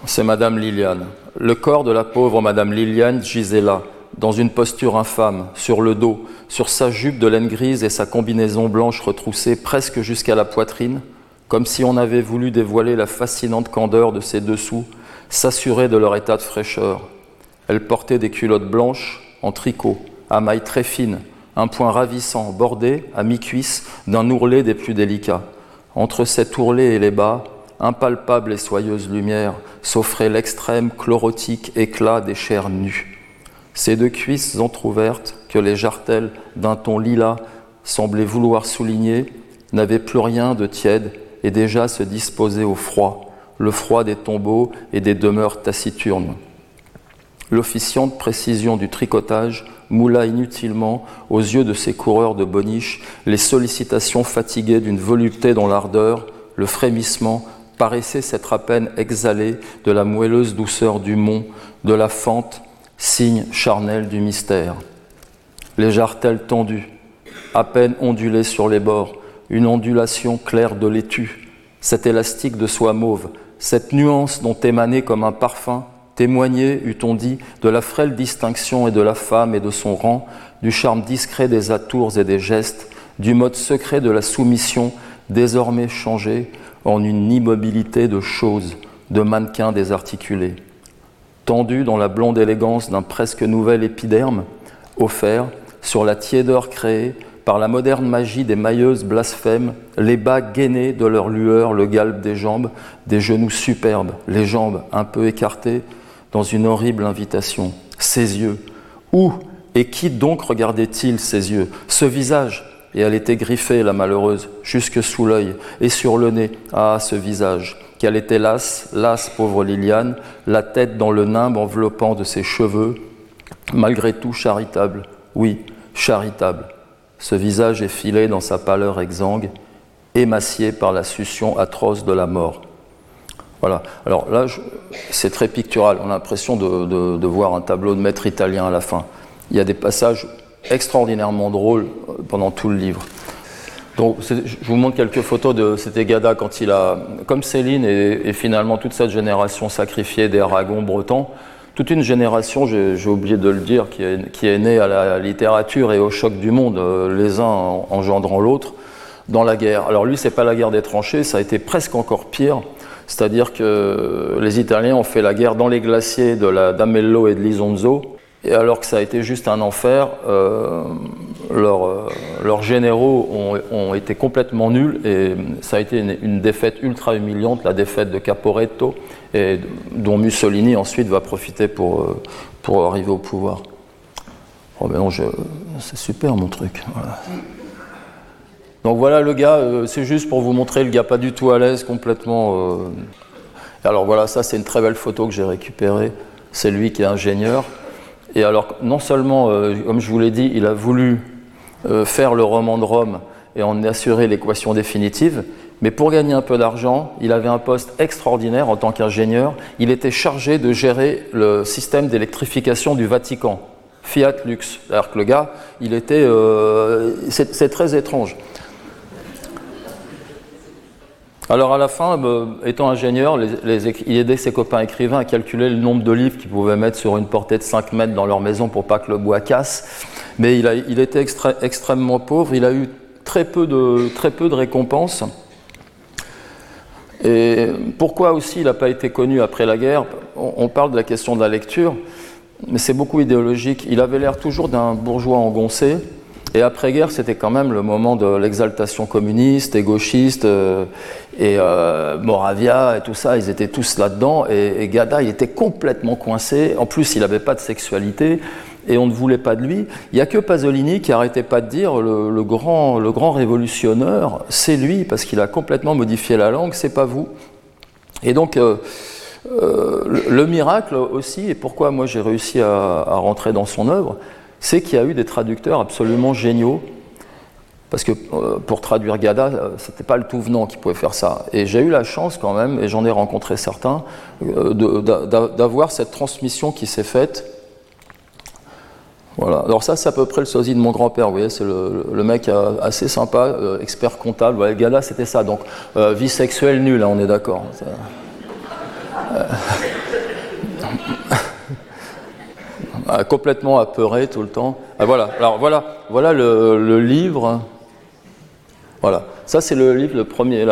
C'est Madame Liliane. Le corps de la pauvre Madame Liliane gisait là, dans une posture infâme, sur le dos, sur sa jupe de laine grise et sa combinaison blanche retroussée presque jusqu'à la poitrine, comme si on avait voulu dévoiler la fascinante candeur de ses dessous, s'assurer de leur état de fraîcheur. Elle portait des culottes blanches en tricot, à mailles très fines, un point ravissant bordé, à mi-cuisse, d'un ourlet des plus délicats. Entre cet ourlet et les bas, impalpable et soyeuse lumière, s'offrait l'extrême chlorotique éclat des chairs nues. Ces deux cuisses entr'ouvertes, que les jartelles d'un ton lilas semblaient vouloir souligner, n'avaient plus rien de tiède et déjà se disposaient au froid, le froid des tombeaux et des demeures taciturnes. L'officiante précision du tricotage moula inutilement, aux yeux de ces coureurs de boniche, les sollicitations fatiguées d'une volupté dont l'ardeur, le frémissement, paraissait s'être à peine exhalé de la moelleuse douceur du mont, de la fente, signe charnel du mystère. Les jartelles tendues, à peine ondulées sur les bords, une ondulation claire de laitue, cet élastique de soie mauve, cette nuance dont émanait comme un parfum, témoignait, eût-on dit, de la frêle distinction et de la femme et de son rang, du charme discret des atours et des gestes, du mode secret de la soumission, désormais changé, en une immobilité de choses, de mannequins désarticulés. Tendu dans la blonde élégance d'un presque nouvel épiderme, offert, sur la tiédeur créée par la moderne magie des mailleuses blasphèmes, les bas gainés de leur lueur, le galbe des jambes, des genoux superbes, les jambes un peu écartées, dans une horrible invitation. Ses yeux. Où et qui donc regardait-il ses yeux? Ce visage et elle était griffée, la malheureuse, jusque sous l'œil et sur le nez. Ah, ce visage, qu'elle était lasse, lasse, pauvre Liliane, la tête dans le nimbe enveloppant de ses cheveux, malgré tout charitable, oui, charitable. Ce visage effilé dans sa pâleur exsangue, émacié par la succion atroce de la mort. Voilà. Alors là, c'est très pictural. On a l'impression de, de voir un tableau de maître italien à la fin. Il y a des passages extraordinairement drôle euh, pendant tout le livre. Donc, je vous montre quelques photos de cet Gada quand il a, comme Céline et, finalement toute cette génération sacrifiée des Aragons bretons, toute une génération, j'ai oublié de le dire, qui est, qui est, née à la littérature et au choc du monde, euh, les uns engendrant l'autre, dans la guerre. Alors lui, c'est pas la guerre des tranchées, ça a été presque encore pire. C'est-à-dire que les Italiens ont fait la guerre dans les glaciers de la d'Amello et de l'Isonzo, et alors que ça a été juste un enfer, euh, euh, leurs, généraux ont, été complètement nuls et ça a été une, défaite ultra humiliante, la défaite de Caporetto, et dont Mussolini ensuite va profiter pour, euh, pour arriver au pouvoir. Oh ben non, c'est super mon truc. Donc voilà le gars, c'est juste pour vous montrer le gars pas du tout à l'aise, complètement. Alors voilà, ça c'est une très belle photo que j'ai récupérée. C'est lui qui est ingénieur. Et alors, non seulement, euh, comme je vous l'ai dit, il a voulu euh, faire le roman de Rome et en assurer l'équation définitive, mais pour gagner un peu d'argent, il avait un poste extraordinaire en tant qu'ingénieur. Il était chargé de gérer le système d'électrification du Vatican, Fiat Lux. Alors que le gars, il était. Euh, c'est très étrange. Alors à la fin, euh, étant ingénieur, il aidait ses copains écrivains à calculer le nombre de livres qu'ils pouvaient mettre sur une portée de 5 mètres dans leur maison pour pas que le bois casse. Mais il, était extrêmement pauvre, il a eu très peu de, très peu de récompenses. Et pourquoi aussi il n'a pas été connu après la guerre? On, parle de la question de la lecture, mais c'est beaucoup idéologique. Il avait l'air toujours d'un bourgeois engoncé. Et après-guerre, c'était quand même le moment de l'exaltation communiste et gauchiste, euh, et euh, Moravia et tout ça, ils étaient tous là-dedans, et, Gada, il était complètement coincé, en plus il n'avait pas de sexualité, et on ne voulait pas de lui. Il n'y a que Pasolini qui arrêtait pas de dire le, grand, le grand c'est lui, parce qu'il a complètement modifié la langue, c'est pas vous. Et donc, euh, le, miracle aussi, et pourquoi moi j'ai réussi à, rentrer dans son œuvre, c'est qu'il y a eu des traducteurs absolument géniaux. Parce que pour traduire Gada, c'était pas le tout venant qui pouvait faire ça. Et j'ai eu la chance quand même, et j'en ai rencontré certains, d'avoir cette transmission qui s'est faite voilà. Alors ça, c'est à peu près le sosie de mon grand-père. Vous voyez, c'est le, mec assez sympa, euh, expert comptable. là, c'était ça. Donc, euh, vie sexuelle nulle, hein, on est d'accord. Euh, [LAUGHS] complètement apeuré tout le temps. Ah, voilà. Alors voilà, voilà le, livre. Voilà. Ça, c'est le livre, le premier,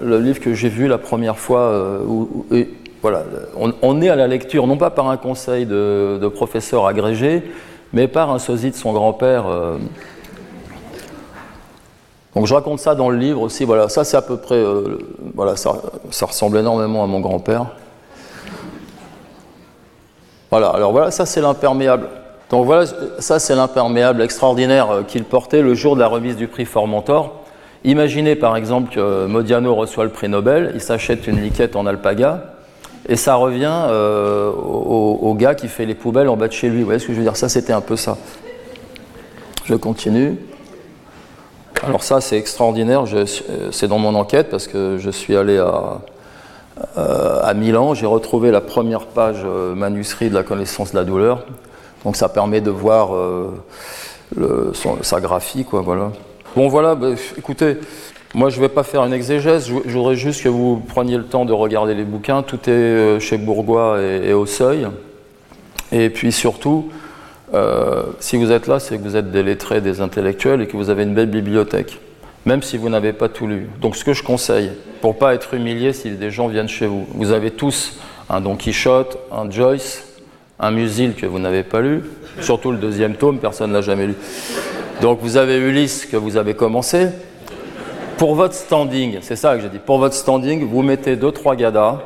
le livre que j'ai vu la première fois. et, voilà. On, est à la lecture, non pas par un conseil de, de professeur agrégé, mais par un sosie de son grand-père. Euh. Donc je raconte ça dans le livre aussi. Voilà, ça c'est à peu près, euh, voilà, ça, ressemble énormément à mon grand-père. Voilà, alors voilà, ça c'est l'imperméable. Donc voilà, ça c'est l'imperméable extraordinaire euh, qu'il portait le jour de la remise du prix Formentor. Imaginez par exemple que Modiano reçoit le prix Nobel, il s'achète une liquette en alpaga, et ça revient euh, au, gars qui fait les poubelles en bas de chez lui. Vous voyez ce que je veux dire? Ça, c'était un peu ça. Je continue. Alors ça, c'est extraordinaire. C'est dans mon enquête parce que je suis allé à, euh, à Milan. J'ai retrouvé la première page euh, manuscrite de la connaissance de la douleur. Donc ça permet de voir le, sa graphie, quoi. Voilà. Bon, voilà. Bah, écoutez, moi, je ne vais pas faire une exégèse, je voudrais juste que vous preniez le temps de regarder les bouquins. Tout est euh, chez Bourgois et, au seuil. Et puis surtout, euh, si vous êtes là, c'est que vous êtes des lettrés, des intellectuels et que vous avez une belle bibliothèque, même si vous n'avez pas tout lu. Donc ce que je conseille, pour pas être humilié si des gens viennent chez vous, vous avez tous un Don Quichotte, un Joyce, un Musil que vous n'avez pas lu, surtout le deuxième tome, personne ne l'a jamais lu. Donc vous avez Ulysse que vous avez commencé, pour votre standing, c'est ça que j'ai dit, pour votre standing, vous mettez deux, trois gadas,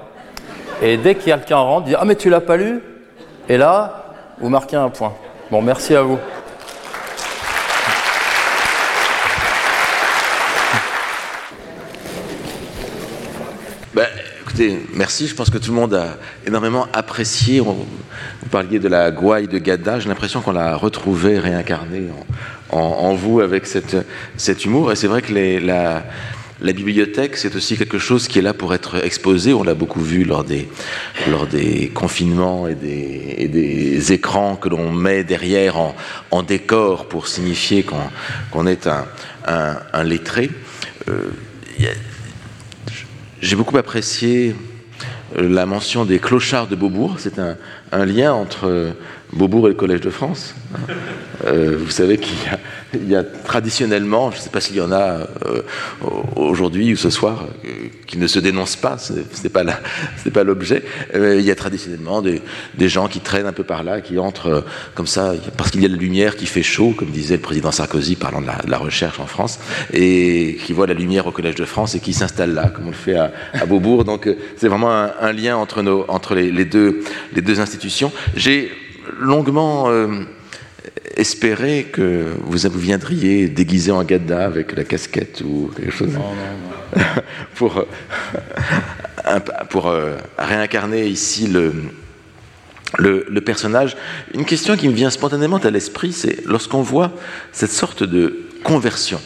et dès que quelqu'un rentre, dit Ah, mais tu l'as pas lu? Et là, vous marquez un point. Bon, merci à vous. Ben, merci. Je pense que tout le monde a énormément apprécié. Vous parliez de la gouaille de Gada. J'ai l'impression qu'on l'a retrouvée, réincarnée en, vous avec cette, cet humour. Et c'est vrai que la, bibliothèque, c'est aussi quelque chose qui est là pour être exposé. On l'a beaucoup vu lors des, lors des confinements et des, écrans que l'on met derrière en, décor pour signifier qu'on est un, un, un lettré. Euh, J'ai beaucoup apprécié la mention des clochards de Beaubourg. C'est un, lien entre Beaubourg et le Collège de France. Euh, vous savez qu'il y, a traditionnellement, je ne sais pas s'il y en a euh, aujourd'hui ou ce soir, euh, qui ne se dénoncent pas, ce n'est pas l'objet, il y a traditionnellement des, gens qui traînent un peu par là, qui entrent euh, comme ça, parce qu'il y a la lumière qui fait chaud, comme disait le président Sarkozy parlant de la, recherche en France, et qui voit la lumière au Collège de France et qui s'installe là, comme on le fait à, Beaubourg. Donc c'est vraiment un, lien entre, les, deux, les deux institutions. J'ai longuement euh, espéré que vous, vous viendriez déguisé en Gadda avec la casquette ou quelque chose non, non, non. [LAUGHS] pour, euh, [LAUGHS] pour euh, réincarner ici le, le, le, personnage. Une question qui me vient spontanément à l'esprit, c'est lorsqu'on voit cette sorte de conversion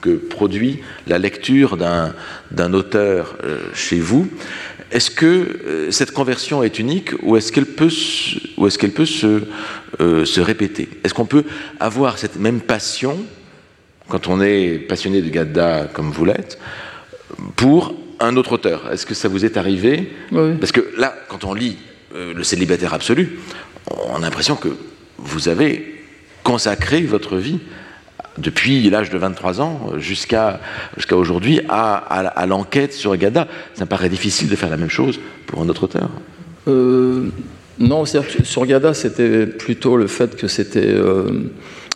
que produit la lecture d'un auteur euh, chez vous, est-ce que euh, cette conversion est unique ou est-ce qu'elle peut, ou est-ce qu'elle peut se, euh, se répéter? Est-ce qu'on peut avoir cette même passion, quand on est passionné de Gadda comme vous l'êtes, pour un autre auteur? Est-ce que ça vous est arrivé? Oui. Parce que là, quand on lit euh, Le célibataire absolu, on a l'impression que vous avez consacré votre vie depuis l'âge de 23 ans jusqu'à jusqu'à aujourd'hui à, l'enquête sur Gada. Ça me paraît difficile de faire la même chose pour un autre auteur. Euh, non, sur Gada, c'était plutôt le fait que c'était, euh,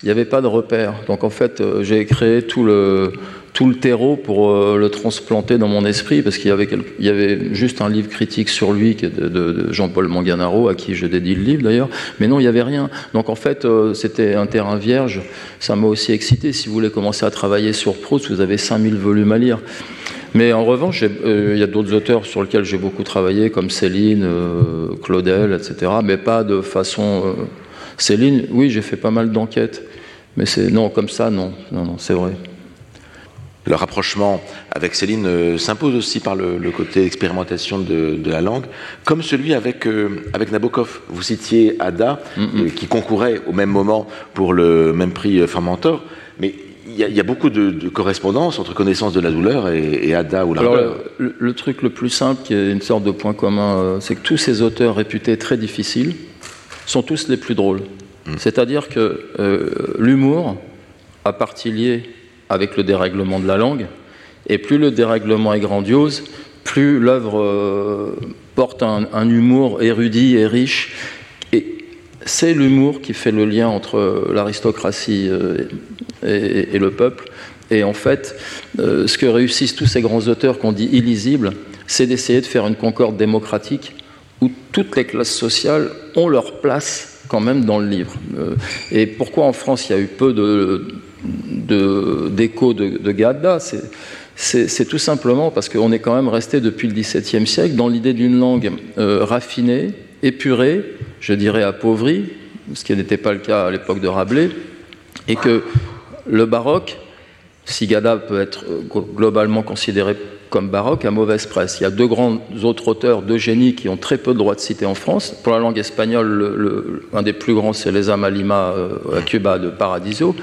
il n'y avait pas de repère. Donc en fait, euh, j'ai créé tout le tout le terreau pour euh, le transplanter dans mon esprit, parce qu'il y avait, juste un livre critique sur lui de, de, de Jean-Paul Manganaro, à qui je dédie le livre d'ailleurs, mais non, il n'y avait rien. Donc en fait, euh, c'était un terrain vierge. Ça m'a aussi excité. Si vous voulez commencer à travailler sur Proust, vous avez 5000 volumes à lire. Mais en revanche, il y a d'autres auteurs sur lesquels j'ai beaucoup travaillé, comme Céline, Claudel, etc. Mais pas de façon. Céline, oui, j'ai fait pas mal d'enquêtes. Mais c'est non, comme ça, non, non, non, c'est vrai. Le rapprochement avec Céline euh, s'impose aussi par le, côté expérimentation de, la langue, comme celui avec, euh, avec Nabokov. Vous citiez Ada, euh, qui concourait au même moment pour le même prix Formentor, mais il y, a beaucoup de, correspondances entre connaissance de la douleur et, Ada ou l'ardeur. Le, le, truc le plus simple, qui est une sorte de point commun, c'est que tous ces auteurs réputés très difficiles sont tous les plus drôles. Mm. C'est-à-dire que l'humour, à partie liée avec le dérèglement de la langue. Et plus le dérèglement est grandiose, plus l'œuvre euh, porte un, humour érudit et riche. Et c'est l'humour qui fait le lien entre l'aristocratie euh, et, le peuple. Et en fait, euh, ce que réussissent tous ces grands auteurs qu'on dit illisibles, c'est d'essayer de faire une concorde démocratique où toutes les classes sociales ont leur place quand même dans le livre. et pourquoi en France il y a eu peu de, d'écho de, de, Gadda, c'est tout simplement parce qu'on est quand même resté depuis le XVIIe siècle dans l'idée d'une langue euh, raffinée, épurée, je dirais appauvrie, ce qui n'était pas le cas à l'époque de Rabelais, et que le baroque, si Gadda peut être euh, globalement considéré comme baroque, a mauvaise presse. Il y a deux grands autres auteurs de génie qui ont très peu de droits de citer en France. Pour la langue espagnole, le, un des plus grands, c'est Les Malima euh, à Cuba de Paradiso,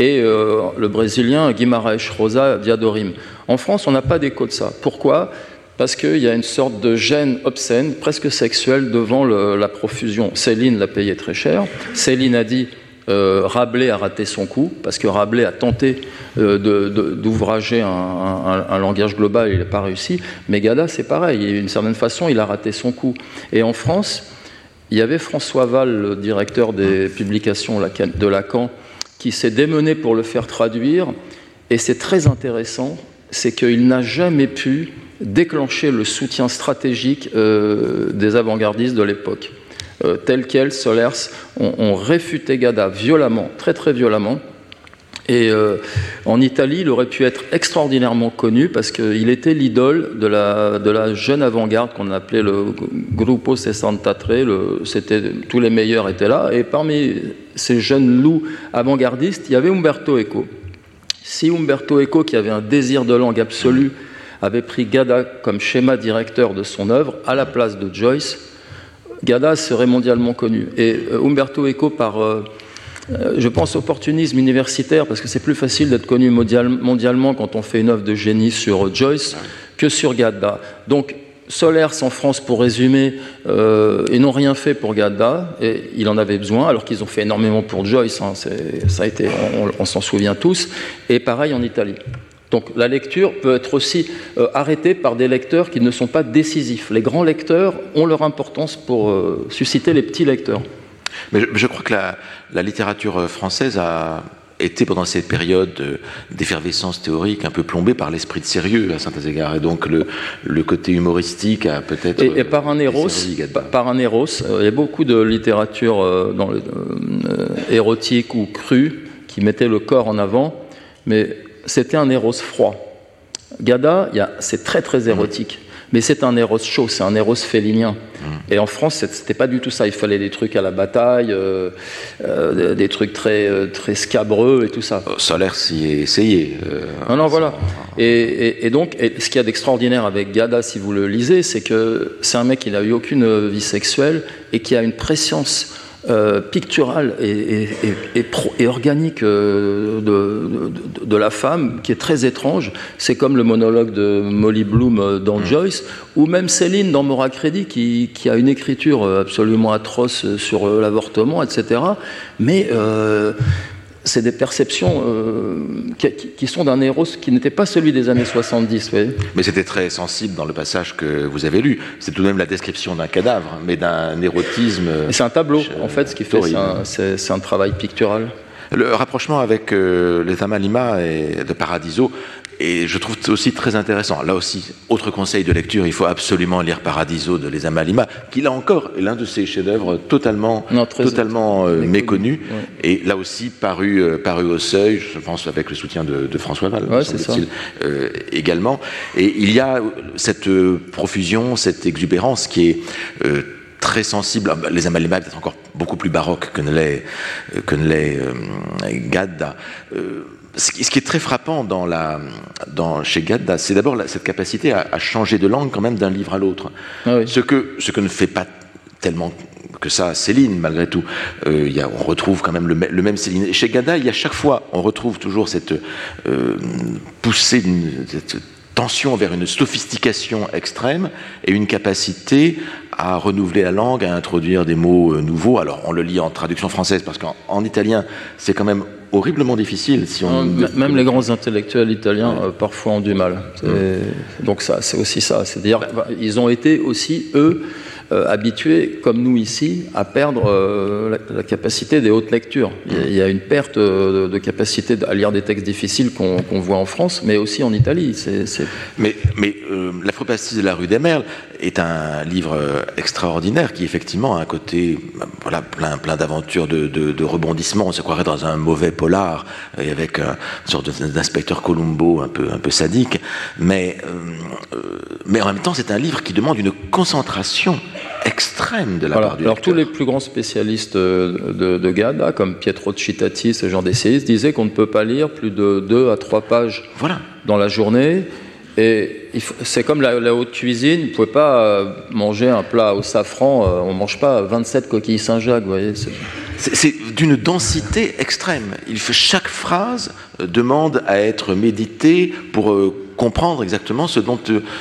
et euh, le brésilien Guimarães Rosa Diadorim. En France, on n'a pas d'écho de ça. Pourquoi? Parce qu'il y a une sorte de gêne obscène, presque sexuelle, devant la profusion. Céline l'a payé très cher. Céline a dit euh, Rabelais a raté son coup, parce que Rabelais a tenté euh, d'ouvrager un, langage global, il n'a pas réussi. Mais Gada, c'est pareil, d'une certaine façon, il a raté son coup. Et en France, il y avait François Val, le directeur des publications de Lacan, qui s'est démené pour le faire traduire. Et c'est très intéressant, c'est qu'il n'a jamais pu déclencher le soutien stratégique euh, des avant-gardistes de l'époque. Euh, tel quel, Solers ont, réfuté Gada violemment, très très violemment. Et euh, en Italie, il aurait pu être extraordinairement connu parce qu'il était l'idole de la, jeune avant-garde qu'on appelait le Gruppo Sessantatré. C'était tous les meilleurs étaient là. Et parmi ces jeunes loups avant-gardistes, il y avait Umberto Eco. Si Umberto Eco, qui avait un désir de langue absolu, avait pris Gada comme schéma directeur de son œuvre à la place de Joyce, Gada serait mondialement connu. Et euh, Umberto Eco, par, euh, euh, je pense, opportunisme universitaire, parce que c'est plus facile d'être connu mondialement quand on fait une œuvre de génie sur Joyce que sur Gada. Donc, Solers en France, pour résumer, ils n'ont rien fait pour Gadda, et il en avait besoin, alors qu'ils ont fait énormément pour Joyce, hein, on s'en souvient tous, et pareil en Italie. Donc la lecture peut être aussi euh, arrêtée par des lecteurs qui ne sont pas décisifs. Les grands lecteurs ont leur importance pour euh, susciter les petits lecteurs. Mais je, crois que la, littérature française a été pendant cette période d'effervescence théorique un peu plombée par l'esprit de sérieux à Saint-Égards. Et donc le, côté humoristique a peut-être... Et, par un éros, par un éros, euh, il y a beaucoup de littérature dans érotique ou crue qui mettait le corps en avant, mais c'était un Eros froid. Gada, c'est très très érotique, mais c'est un Eros chaud, c'est un Eros félinien. Mm. Et en France, c'était pas du tout ça. Il fallait des trucs à la bataille, euh, euh, des trucs très euh, très scabreux et tout ça. Solaire s'y est essayé. non, non, voilà. Et, donc, ce qu'il y a d'extraordinaire avec Gada, si vous le lisez, c'est que c'est un mec qui n'a eu aucune vie sexuelle et qui a une préscience euh, picturale et, et, organique euh, de, la femme qui est très étrange. C'est comme le monologue de Molly Bloom euh, dans mm. Joyce, ou même Céline dans Mora Crédit qui, qui, a une écriture absolument atroce sur l'avortement, etc. Mais c'est des perceptions euh, qui, sont d'un héros qui n'était pas celui des années 70. Mais c'était très sensible dans le passage que vous avez lu. C'est tout de même la description d'un cadavre, mais d'un érotisme. C'est un tableau, en fait, ce qui fait, c'est un, travail pictural. Le rapprochement avec euh, les Amalima et de Paradiso et je trouve aussi très intéressant. Là aussi, autre conseil de lecture, il faut absolument lire Paradiso de Les Amalima, qui là encore est l'un de ses chefs-d'œuvre totalement, totalement euh, méconnu, et là aussi paru, euh, paru au seuil, je pense avec le soutien de, François Val, euh, également. Et il y a cette profusion, cette exubérance qui est très sensible. Ah, bah, les Amalima peut-être encore beaucoup plus baroque que ne l'est que ne l'est Gadda ce qui est très frappant dans la, dans, chez Gadda, c'est d'abord cette capacité à, changer de langue quand même d'un livre à l'autre. Ah ce, que, ce que ne fait pas tellement que ça Céline, malgré tout. Euh, y a, on retrouve quand même le, même Céline. chez Gadda, il y a chaque fois, on retrouve toujours cette euh, poussée, cette tension vers une sophistication extrême et une capacité à renouveler la langue, à introduire des mots euh, nouveaux. Alors, on le lit en traduction française parce qu'en italien, c'est quand même horriblement difficile. Si on... Même les grands intellectuels italiens euh, parfois ont du mal. Donc ça, c'est aussi ça. C'est-à-dire, ils ont été aussi eux euh, habitués, comme nous ici, à perdre euh, la, capacité des hautes lectures. Il y a, une perte de, capacité à lire des textes difficiles qu'on voit en France, mais aussi en Italie. Mais, mais La de la rue des Merles est un livre extraordinaire qui, effectivement, a un côté voilà, plein, plein d'aventures, de, rebondissements. On se croirait dans un mauvais polar, et avec une sorte d'inspecteur Columbo un peu, un peu sadique. Mais, mais en même temps, c'est un livre qui demande une concentration extrême de la part du Alors tous les plus grands spécialistes de, de Gada, comme Pietro Cittati, ce genre d'essayistes, disaient qu'on ne peut pas lire plus de 2 à 3 pages voilà. dans la journée. Et c'est comme la, haute cuisine, vous ne pouvez pas euh, manger un plat au safran, euh, on ne mange pas 27 coquilles Saint-Jacques, vous voyez. C'est d'une densité extrême. Il fait, chaque phrase euh, demande à être méditée pour comprendre exactement ce dont,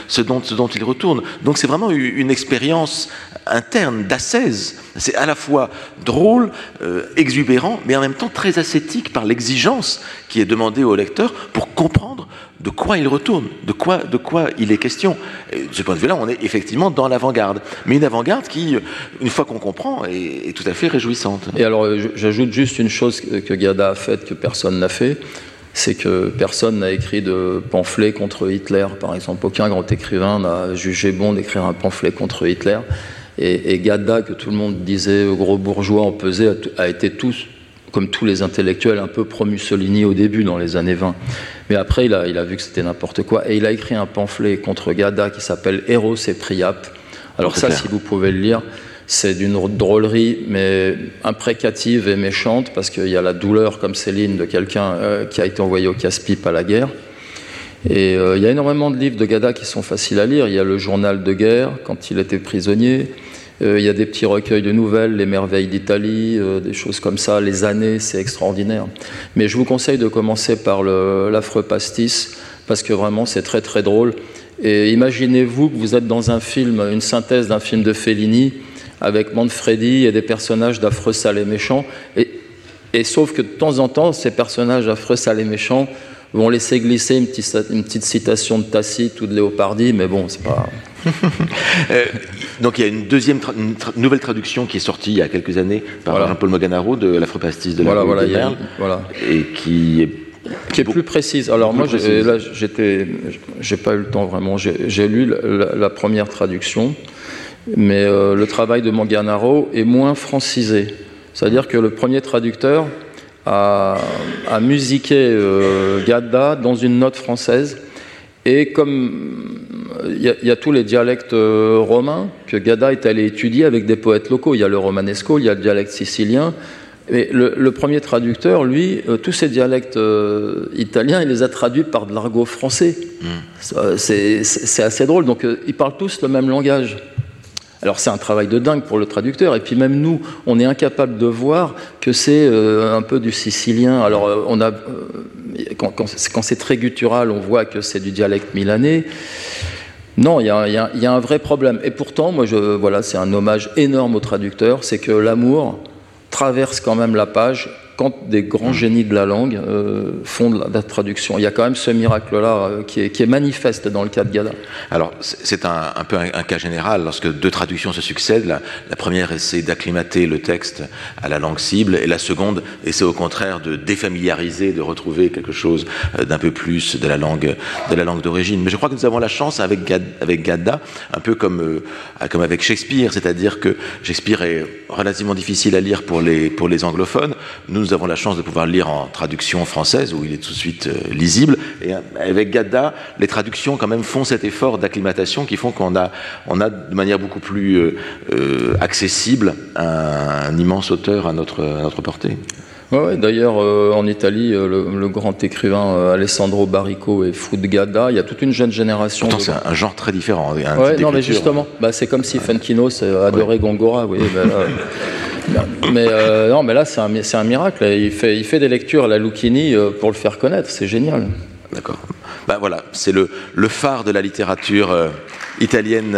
ce dont, ce dont il retourne. Donc c'est vraiment une expérience interne d'ascèse. C'est à la fois drôle, euh, exubérant, mais en même temps très ascétique par l'exigence qui est demandée au lecteur pour comprendre de quoi il retourne, de quoi, de quoi il est question. De ce point de vue-là, on est effectivement dans l'avant-garde. Mais une avant-garde qui, une fois qu'on comprend, est, tout à fait réjouissante. Et alors, j'ajoute juste une chose que Gada a faite que personne n'a fait c'est que personne n'a écrit de pamphlet contre Hitler, par exemple. Aucun grand écrivain n'a jugé bon d'écrire un pamphlet contre Hitler. Et, et, Gadda, que tout le monde disait gros bourgeois empesé, a, a été tous, comme tous les intellectuels, un peu pro-Mussolini au début, dans les années 20. Mais après, il a, il a vu que c'était n'importe quoi. Et il a écrit un pamphlet contre Gadda qui s'appelle Eros et Priap. Alors ça, si vous pouvez le lire, c'est d'une drôlerie, mais imprécative et méchante, parce qu'il y a la douleur, comme Céline, de quelqu'un euh, qui a été envoyé au casse-pipe à la guerre. Et euh, il y a énormément de livres de Gada qui sont faciles à lire. Il y a le journal de guerre, quand il était prisonnier. Euh, il y a des petits recueils de nouvelles, Les merveilles d'Italie, des choses comme ça. Les années, c'est extraordinaire. Mais je vous conseille de commencer par l'affreux pastis, parce que vraiment, c'est très très drôle. Et imaginez-vous que vous êtes dans un film, une synthèse d'un film de Fellini, avec Manfredi et des personnages d'affreux sales et méchants. Et, et, sauf que de temps en temps, ces personnages affreux sales et méchants vont laisser glisser une petite, une petite citation de Tacite ou de Léopardi, mais bon, c'est pas. [LAUGHS] Euh, donc il y a une deuxième nouvelle traduction qui est sortie il y a quelques années par Jean-Paul Moganaro de l'Afropastis de la voilà, voilà, voilà. et qui est qui est plus précise. Alors moi, là, j'étais, j'ai pas eu le temps vraiment. J'ai lu la, première traduction mais euh, le travail de Manganaro est moins francisé. C'est-à-dire que le premier traducteur a, musiqué euh, Gadda dans une note française, et comme il y, a tous les dialectes euh, romains que Gadda est allé étudier avec des poètes locaux, il y a le romanesco, il y a le dialecte sicilien, et le, premier traducteur, lui, tous ces dialectes italiens, il les a traduits par de l'argot français. Mm. C'est assez drôle. Donc, ils parlent tous le même langage. Alors c'est un travail de dingue pour le traducteur, et puis même nous, on est incapable de voir que c'est euh, un peu du sicilien. Alors euh, on a, euh, quand, c'est très guttural, on voit que c'est du dialecte milanais. Non, il y, a un vrai problème. Et pourtant, moi, je, voilà, c'est un hommage énorme au traducteur, c'est que l'amour traverse quand même la page quand des grands génies de la langue euh, font de la, traduction. Il y a quand même ce miracle-là euh, qui, est, manifeste dans le cas de Gada. Alors, c'est un, peu un, cas général. Lorsque deux traductions se succèdent, la, première essaie d'acclimater le texte à la langue cible, et la seconde essaie au contraire de défamiliariser, de retrouver quelque chose euh, d'un peu plus de la langue de la langue d'origine. Mais je crois que nous avons la chance avec, Gadda, un peu comme, comme avec Shakespeare, c'est-à-dire que Shakespeare est relativement difficile à lire pour les, pour les anglophones. Nous, nous avons la chance de pouvoir le lire en traduction française, où il est tout de suite euh, lisible. Et euh, avec Gadda, les traductions quand même font cet effort d'acclimatation qui font qu'on a, a de manière beaucoup plus euh, accessible un, immense auteur à notre portée. Ouais, D'ailleurs, en Italie, le, grand écrivain Alessandro Barrico et Food Gadda, il y a toute une jeune génération. c'est un, genre très différent. Ouais, non, mais justement, bah, c'est comme si Funkinos adorait Gongora. Oui, ben [LAUGHS] mais euh, non, mais là, c'est un, un, miracle. Il fait, il fait des lectures à la Lucchini euh, pour le faire connaître. C'est génial. D'accord. Ben voilà, c'est le, le, phare de la littérature euh, italienne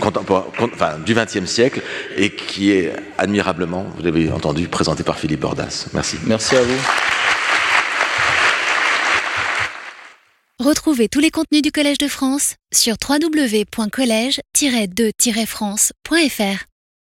contemporaine, enfin, du XXe siècle et qui est admirablement, vous l'avez entendu, présenté par Philippe Bordas. Merci. Merci à vous. Retrouvez tous les contenus du Collège de France sur www.colège-2-france.fr.